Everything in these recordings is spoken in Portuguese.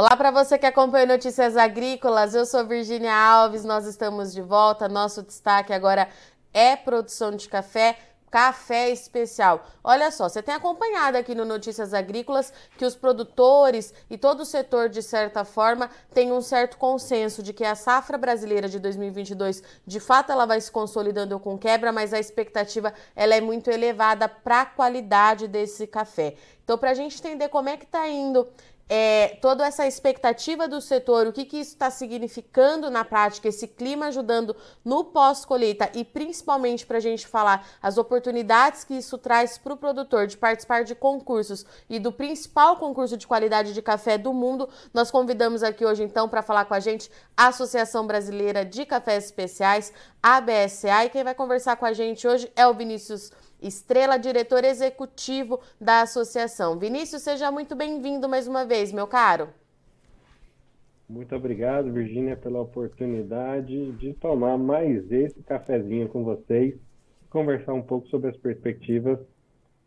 Olá para você que acompanha Notícias Agrícolas, eu sou Virginia Alves, nós estamos de volta. Nosso destaque agora é produção de café café especial. Olha só, você tem acompanhado aqui no Notícias Agrícolas que os produtores e todo o setor, de certa forma, tem um certo consenso de que a safra brasileira de 2022, de fato, ela vai se consolidando com quebra, mas a expectativa ela é muito elevada para a qualidade desse café. Então, para a gente entender como é que está indo é, toda essa expectativa do setor, o que, que isso está significando na prática, esse clima ajudando no pós-colheita e principalmente para a gente falar as oportunidades que isso traz para o produtor de participar de concursos e do principal concurso de qualidade de café do mundo, nós convidamos aqui hoje então para falar com a gente a Associação Brasileira de Cafés Especiais, a BSA, e quem vai conversar com a gente hoje é o Vinícius Estrela, diretor executivo da associação. Vinícius, seja muito bem-vindo mais uma vez, meu caro. Muito obrigado, Virgínia, pela oportunidade de tomar mais esse cafezinho com vocês, conversar um pouco sobre as perspectivas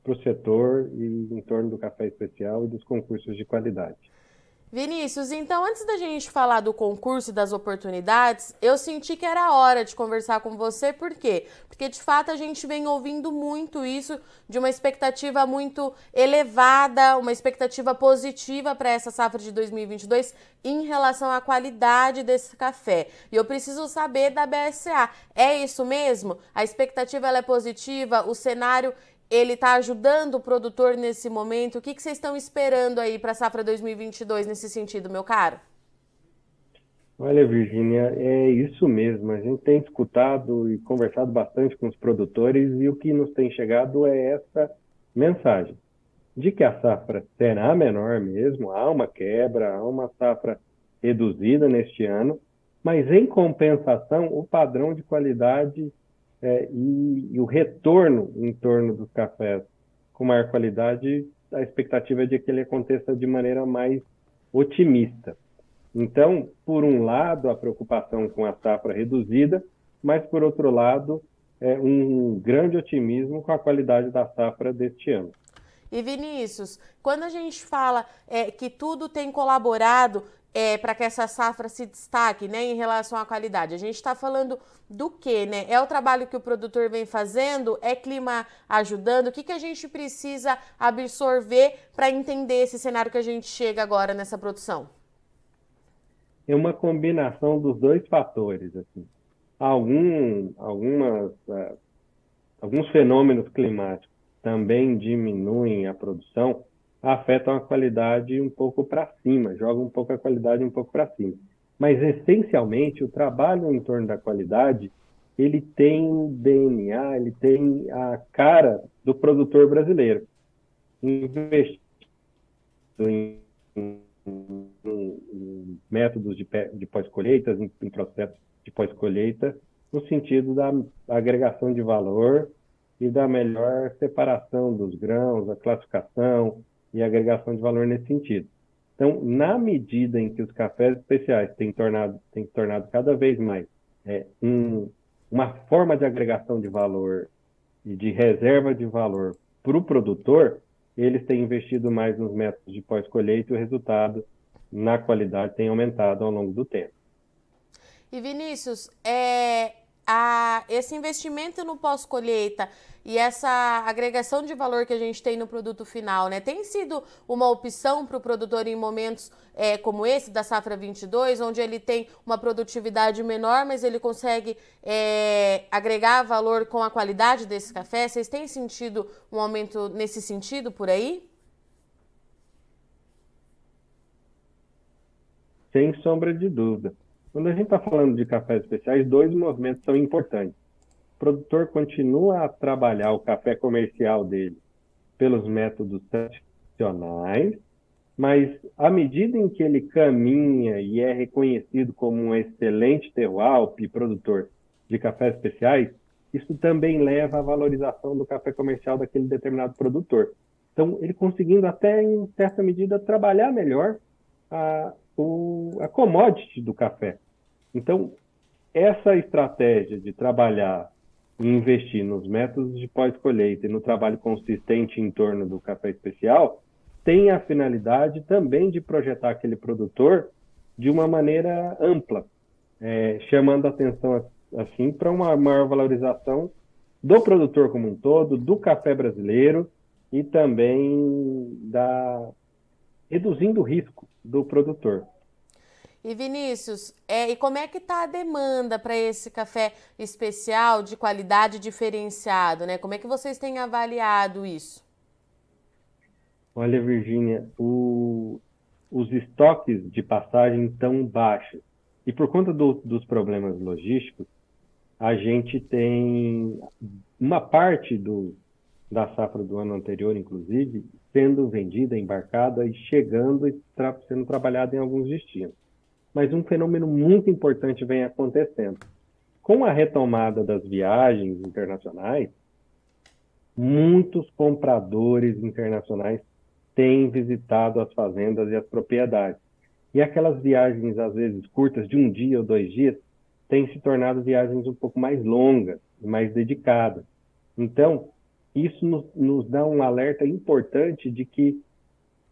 para o setor e em torno do café especial e dos concursos de qualidade. Vinícius, então antes da gente falar do concurso e das oportunidades, eu senti que era hora de conversar com você, por quê? Porque de fato a gente vem ouvindo muito isso de uma expectativa muito elevada, uma expectativa positiva para essa safra de 2022 em relação à qualidade desse café. E eu preciso saber da BSA, é isso mesmo? A expectativa é positiva, o cenário ele está ajudando o produtor nesse momento? O que, que vocês estão esperando aí para a safra 2022 nesse sentido, meu caro? Olha, Virginia, é isso mesmo. A gente tem escutado e conversado bastante com os produtores e o que nos tem chegado é essa mensagem de que a safra será menor mesmo, há uma quebra, há uma safra reduzida neste ano, mas em compensação o padrão de qualidade é, e, e, o retorno em torno dos cafés com maior qualidade, a expectativa é de que ele aconteça de maneira mais otimista. Então, por um lado, a preocupação com a safra reduzida, mas por outro lado, é um grande otimismo com a qualidade da safra deste ano. E Vinícius, quando a gente fala é, que tudo tem colaborado é, para que essa safra se destaque né, em relação à qualidade? A gente está falando do que, né? É o trabalho que o produtor vem fazendo? É clima ajudando? O que, que a gente precisa absorver para entender esse cenário que a gente chega agora nessa produção? É uma combinação dos dois fatores. Assim. Algum, algumas, uh, alguns fenômenos climáticos também diminuem a produção, afetam a qualidade um pouco para cima, jogam um pouco a qualidade um pouco para cima. Mas, essencialmente, o trabalho em torno da qualidade, ele tem DNA, ele tem a cara do produtor brasileiro. Investindo em, em, em métodos de, de pós-colheitas, em, em processos de pós-colheita, no sentido da agregação de valor e da melhor separação dos grãos, a classificação, e agregação de valor nesse sentido. Então, na medida em que os cafés especiais têm tornado, têm tornado cada vez mais é, um, uma forma de agregação de valor e de reserva de valor para o produtor, eles têm investido mais nos métodos de pós-colheita e o resultado na qualidade tem aumentado ao longo do tempo. E Vinícius, é, a, esse investimento no pós-colheita e essa agregação de valor que a gente tem no produto final, né? Tem sido uma opção para o produtor em momentos é, como esse da safra 22, onde ele tem uma produtividade menor, mas ele consegue é, agregar valor com a qualidade desse café? Vocês têm sentido um aumento nesse sentido por aí? Sem sombra de dúvida. Quando a gente está falando de cafés especiais, dois movimentos são importantes. O produtor continua a trabalhar o café comercial dele pelos métodos tradicionais, mas à medida em que ele caminha e é reconhecido como um excelente terroir e produtor de cafés especiais, isso também leva à valorização do café comercial daquele determinado produtor. Então, ele conseguindo até em certa medida trabalhar melhor a, o, a commodity do café. Então, essa estratégia de trabalhar e investir nos métodos de pós-colheita e no trabalho consistente em torno do café especial tem a finalidade também de projetar aquele produtor de uma maneira ampla, é, chamando atenção assim para uma maior valorização do produtor como um todo, do café brasileiro e também da reduzindo o risco do produtor. E Vinícius, é, e como é que está a demanda para esse café especial de qualidade diferenciado, né? Como é que vocês têm avaliado isso? Olha, Virgínia, os estoques de passagem estão baixos. E por conta do, dos problemas logísticos, a gente tem uma parte do, da safra do ano anterior, inclusive, sendo vendida, embarcada e chegando e tra sendo trabalhada em alguns destinos mas um fenômeno muito importante vem acontecendo. Com a retomada das viagens internacionais, muitos compradores internacionais têm visitado as fazendas e as propriedades. E aquelas viagens, às vezes curtas, de um dia ou dois dias, têm se tornado viagens um pouco mais longas, mais dedicadas. Então, isso nos, nos dá um alerta importante de que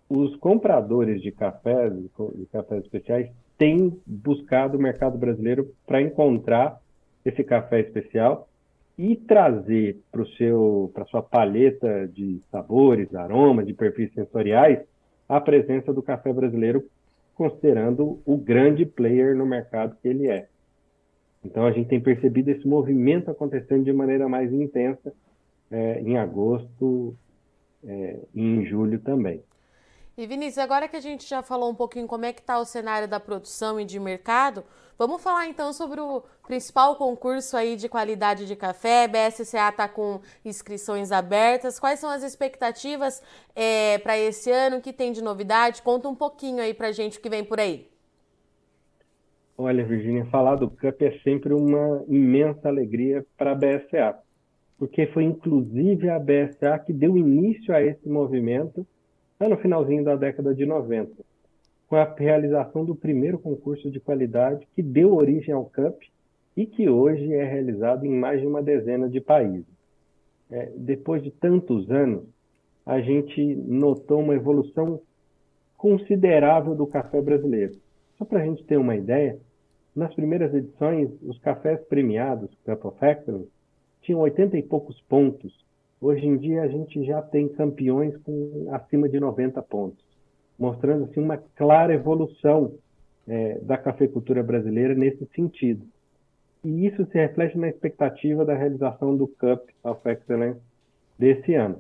os compradores de cafés, de cafés especiais, tem buscado o mercado brasileiro para encontrar esse café especial e trazer para seu para sua paleta de sabores, aromas, de perfis sensoriais a presença do café brasileiro, considerando o grande player no mercado que ele é. Então a gente tem percebido esse movimento acontecendo de maneira mais intensa é, em agosto é, e em julho também. E Vinícius, agora que a gente já falou um pouquinho como é que está o cenário da produção e de mercado, vamos falar então sobre o principal concurso aí de qualidade de café. BSCA está com inscrições abertas. Quais são as expectativas é, para esse ano? O que tem de novidade? Conta um pouquinho aí para a gente o que vem por aí. Olha, Virginia, falar do CUP é sempre uma imensa alegria para a BSA, porque foi inclusive a BSA que deu início a esse movimento lá no finalzinho da década de 90, com a realização do primeiro concurso de qualidade que deu origem ao CUP e que hoje é realizado em mais de uma dezena de países. É, depois de tantos anos, a gente notou uma evolução considerável do café brasileiro. Só para a gente ter uma ideia, nas primeiras edições, os cafés premiados, Cup of Excellence, tinham 80 e poucos pontos Hoje em dia a gente já tem campeões com acima de 90 pontos, mostrando assim uma clara evolução é, da cafeicultura brasileira nesse sentido. E isso se reflete na expectativa da realização do Cup of Excellence desse ano.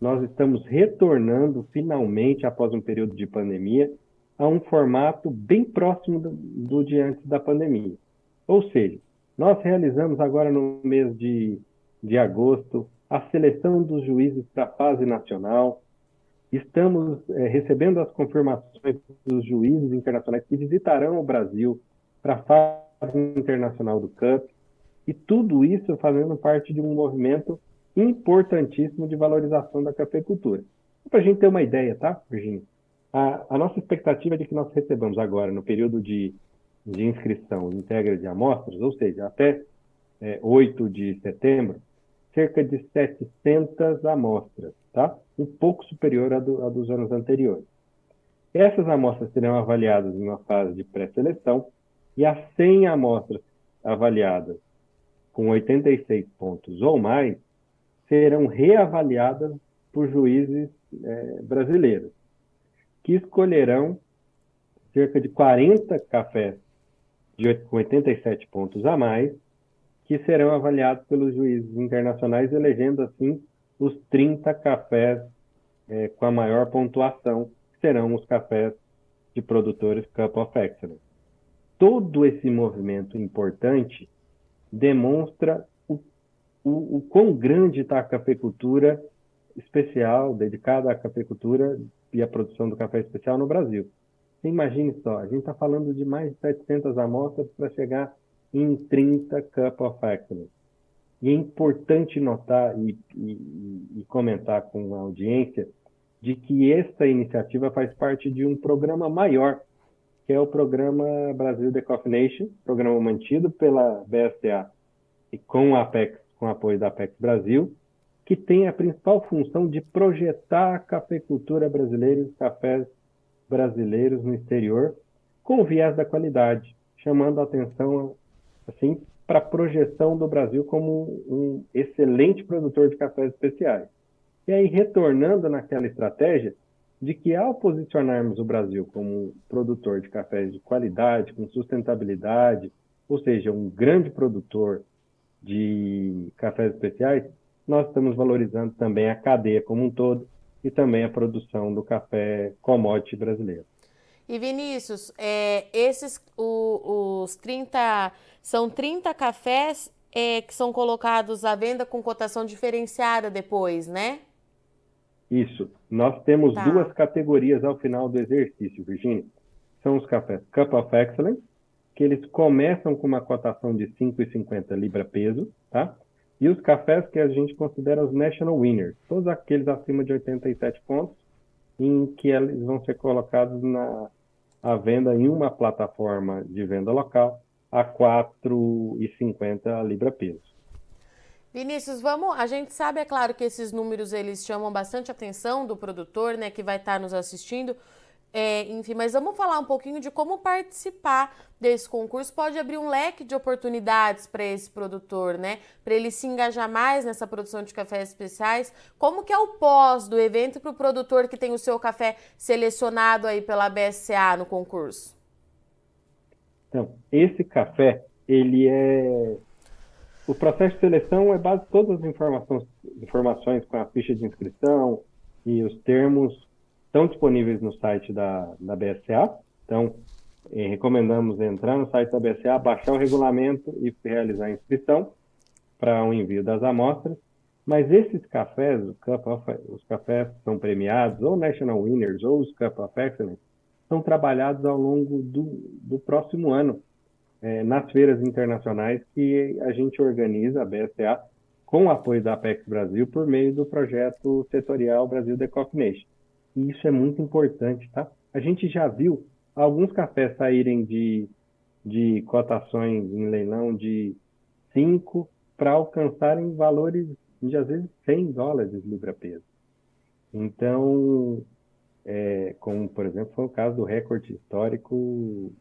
Nós estamos retornando finalmente, após um período de pandemia, a um formato bem próximo do, do de antes da pandemia. Ou seja, nós realizamos agora no mês de, de agosto a seleção dos juízes para a fase nacional. Estamos é, recebendo as confirmações dos juízes internacionais que visitarão o Brasil para a fase internacional do CUP. E tudo isso fazendo parte de um movimento importantíssimo de valorização da cafeicultura. Para a gente ter uma ideia, tá, Virginia? A, a, nossa expectativa é de que nós recebamos agora, no período de, de inscrição entrega de amostras, ou seja, até é, 8 de setembro, cerca de 700 amostras, tá? um pouco superior à, do, à dos anos anteriores. Essas amostras serão avaliadas em uma fase de pré-seleção e as 100 amostras avaliadas com 86 pontos ou mais serão reavaliadas por juízes é, brasileiros, que escolherão cerca de 40 cafés de, com 87 pontos a mais que serão avaliados pelos juízes internacionais, elegendo assim os 30 cafés é, com a maior pontuação, que serão os cafés de produtores Cup of Excellence. Todo esse movimento importante demonstra o, o, o quão grande está a cafeicultura especial, dedicada à cafeicultura e à produção do café especial no Brasil. Imagine só, a gente está falando de mais de 700 amostras para chegar em 30 Cup of Excellence. E é importante notar e, e, e comentar com a audiência de que esta iniciativa faz parte de um programa maior, que é o programa Brasil The Coffee Nation, programa mantido pela BSA e com a Apex, com apoio da Apex Brasil, que tem a principal função de projetar a cafeicultura brasileira e os cafés brasileiros no exterior com o viés da qualidade, chamando a atenção assim para a projeção do Brasil como um excelente produtor de cafés especiais. E aí retornando naquela estratégia de que ao posicionarmos o Brasil como produtor de cafés de qualidade, com sustentabilidade, ou seja, um grande produtor de cafés especiais, nós estamos valorizando também a cadeia como um todo e também a produção do café commodity brasileiro. E Vinícius, é, esses o, os 30 são 30 cafés é, que são colocados à venda com cotação diferenciada depois, né? Isso. Nós temos tá. duas categorias ao final do exercício, Virginia. São os cafés Cup of Excellence, que eles começam com uma cotação de 5,50 libra peso, tá? E os cafés que a gente considera os National Winners, todos aqueles acima de 87 pontos, em que eles vão ser colocados na venda em uma plataforma de venda local a 4,50 libra peso. Vinícius, vamos. A gente sabe, é claro, que esses números eles chamam bastante atenção do produtor, né, que vai estar nos assistindo. É, enfim, mas vamos falar um pouquinho de como participar desse concurso pode abrir um leque de oportunidades para esse produtor, né? Para ele se engajar mais nessa produção de cafés especiais. Como que é o pós do evento para o produtor que tem o seu café selecionado aí pela BSCA no concurso? Então, esse café, ele é o processo de seleção é base todas as informações, informações com a ficha de inscrição e os termos estão disponíveis no site da, da BSA. Então, eh, recomendamos entrar no site da BSA, baixar o regulamento e realizar a inscrição para o envio das amostras. Mas esses cafés, of, os cafés que são premiados, ou National Winners, ou os Cup of Excellence, são trabalhados ao longo do, do próximo ano é, nas feiras internacionais que a gente organiza, a BSA, com o apoio da Apex Brasil, por meio do projeto setorial Brasil The Coffee Nation. E isso é muito importante, tá? A gente já viu alguns cafés saírem de, de cotações em leilão de 5 para alcançarem valores de, às vezes, 100 dólares libra-peso. Então, é, como, por exemplo, foi o caso do recorde histórico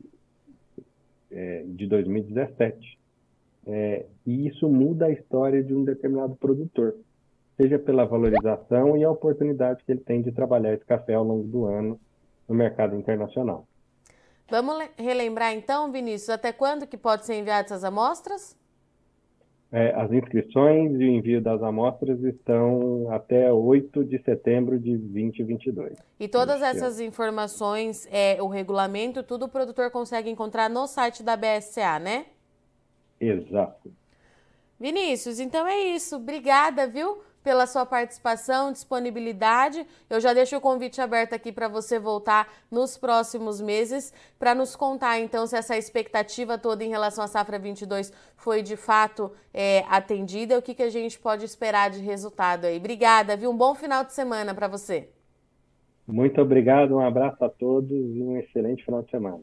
é, de 2017. É, e isso muda a história de um determinado produtor, seja pela valorização e a oportunidade que ele tem de trabalhar esse café ao longo do ano no mercado internacional. Vamos relembrar então, Vinícius, até quando que pode ser enviadas essas amostras? É, as inscrições e o envio das amostras estão até 8 de setembro de 2022. E todas essas informações, é, o regulamento, tudo o produtor consegue encontrar no site da BSCA, né? Exato. Vinícius, então é isso. Obrigada, viu? pela sua participação, disponibilidade. Eu já deixo o convite aberto aqui para você voltar nos próximos meses para nos contar então se essa expectativa toda em relação à safra 22 foi de fato é, atendida, o que, que a gente pode esperar de resultado aí. Obrigada, viu? Um bom final de semana para você. Muito obrigado, um abraço a todos e um excelente final de semana.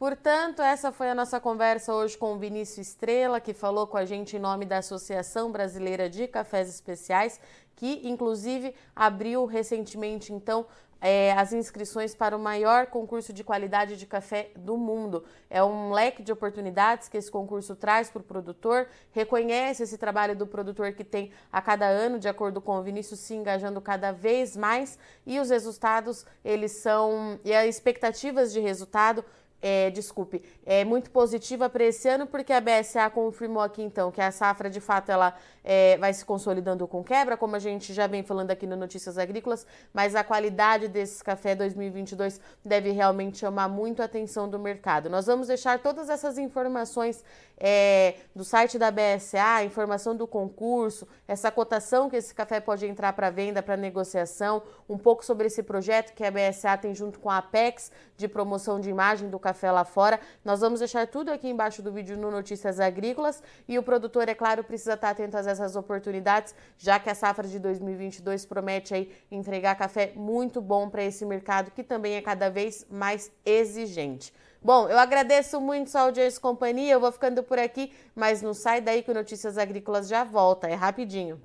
Portanto, essa foi a nossa conversa hoje com o Vinícius Estrela, que falou com a gente em nome da Associação Brasileira de Cafés Especiais, que inclusive abriu recentemente, então, é, as inscrições para o maior concurso de qualidade de café do mundo. É um leque de oportunidades que esse concurso traz para o produtor, reconhece esse trabalho do produtor que tem a cada ano, de acordo com o Vinícius, se engajando cada vez mais e os resultados, eles são, e as expectativas de resultado é, desculpe, é muito positiva para esse ano, porque a BSA confirmou aqui então que a safra de fato ela é, vai se consolidando com quebra, como a gente já vem falando aqui no Notícias Agrícolas, mas a qualidade desses café 2022 deve realmente chamar muito a atenção do mercado. Nós vamos deixar todas essas informações é, do site da BSA, informação do concurso, essa cotação que esse café pode entrar para venda, para negociação, um pouco sobre esse projeto que a BSA tem junto com a Apex de promoção de imagem do café lá fora. Nós vamos deixar tudo aqui embaixo do vídeo no Notícias Agrícolas e o produtor, é claro, precisa estar atento às essas oportunidades, já que a safra de 2022 promete aí entregar café muito bom para esse mercado que também é cada vez mais exigente. Bom, eu agradeço muito sua audiência e companhia, eu vou ficando por aqui, mas não sai daí que o Notícias Agrícolas já volta, é rapidinho.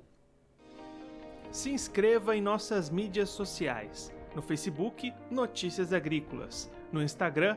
Se inscreva em nossas mídias sociais. No Facebook, Notícias Agrícolas. No Instagram,